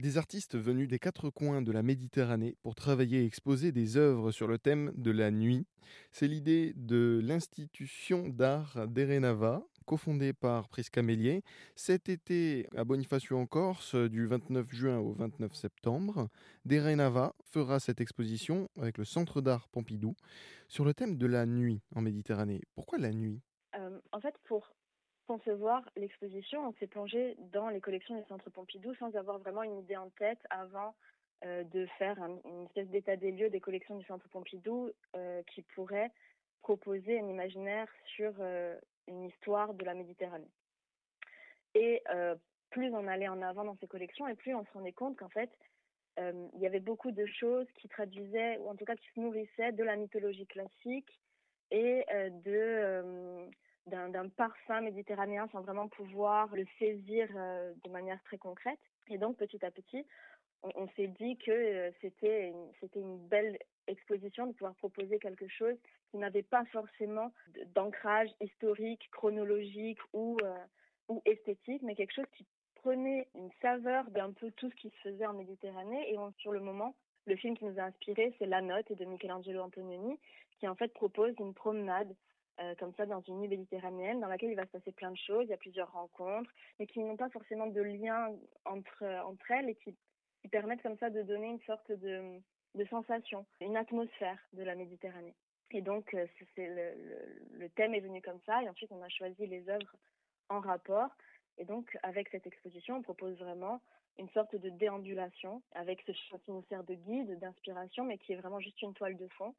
Des artistes venus des quatre coins de la Méditerranée pour travailler et exposer des œuvres sur le thème de la nuit. C'est l'idée de l'institution d'art d'Erenava, cofondée par Prisca Mélier, cet été à Bonifacio en Corse, du 29 juin au 29 septembre. D'Erenava fera cette exposition avec le Centre d'art Pompidou sur le thème de la nuit en Méditerranée. Pourquoi la nuit? Euh, En fait, pour concevoir l'exposition, on s'est plongé dans les collections du Centre Pompidou sans avoir vraiment une idée en tête avant euh, de faire une espèce d'état des lieux des collections du Centre Pompidou euh, qui pourrait proposer un imaginaire sur euh, une histoire de la Méditerranée. Et plus on allait en avant dans ces collections et plus on se rendait compte qu'en fait, il y avait beaucoup de choses qui traduisaient, ou en tout cas qui se nourrissaient de la mythologie classique et de d'un parfum méditerranéen sans vraiment pouvoir le saisir euh, de manière très concrète. Et donc petit à petit, on, s'est dit que euh, c'était c'était une belle exposition de pouvoir proposer quelque chose qui n'avait pas forcément d'ancrage historique, chronologique ou euh, ou esthétique, mais quelque chose qui prenait une saveur d'un peu tout ce qui se faisait en Méditerranée. Et sur le moment, le film qui nous a inspiré, c'est La Note de Michelangelo Antonioni, qui en fait propose une promenade euh, comme ça dans une nuit méditerranéenne dans laquelle il va se passer plein de choses, il y a plusieurs rencontres, mais qui n'ont pas forcément de lien entre, entre elles et qui, permettent comme ça de donner une sorte de, de sensation, une atmosphère de la Méditerranée. Et donc, euh, le, thème est venu comme ça, et ensuite on a choisi les œuvres en rapport. Et donc, avec cette exposition, on propose vraiment une sorte de déambulation avec ce chant qui nous sert de guide, d'inspiration, mais qui est vraiment juste une toile de fond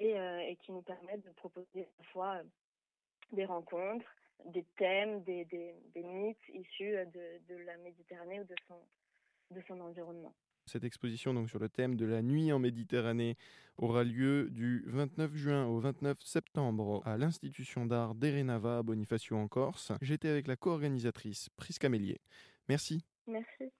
euh, et, qui nous permettent de proposer à la fois euh, des rencontres, des thèmes, des, des, des mythes issus euh, de, de, la Méditerranée ou de son, de son environnement. Cette exposition donc sur le thème de la nuit en Méditerranée aura lieu du 29 juin au 29 septembre à l'Institution d'art d'Erenava à Bonifacio en Corse. J'étais avec la co-organisatrice Prisca Mélier. Merci. Merci.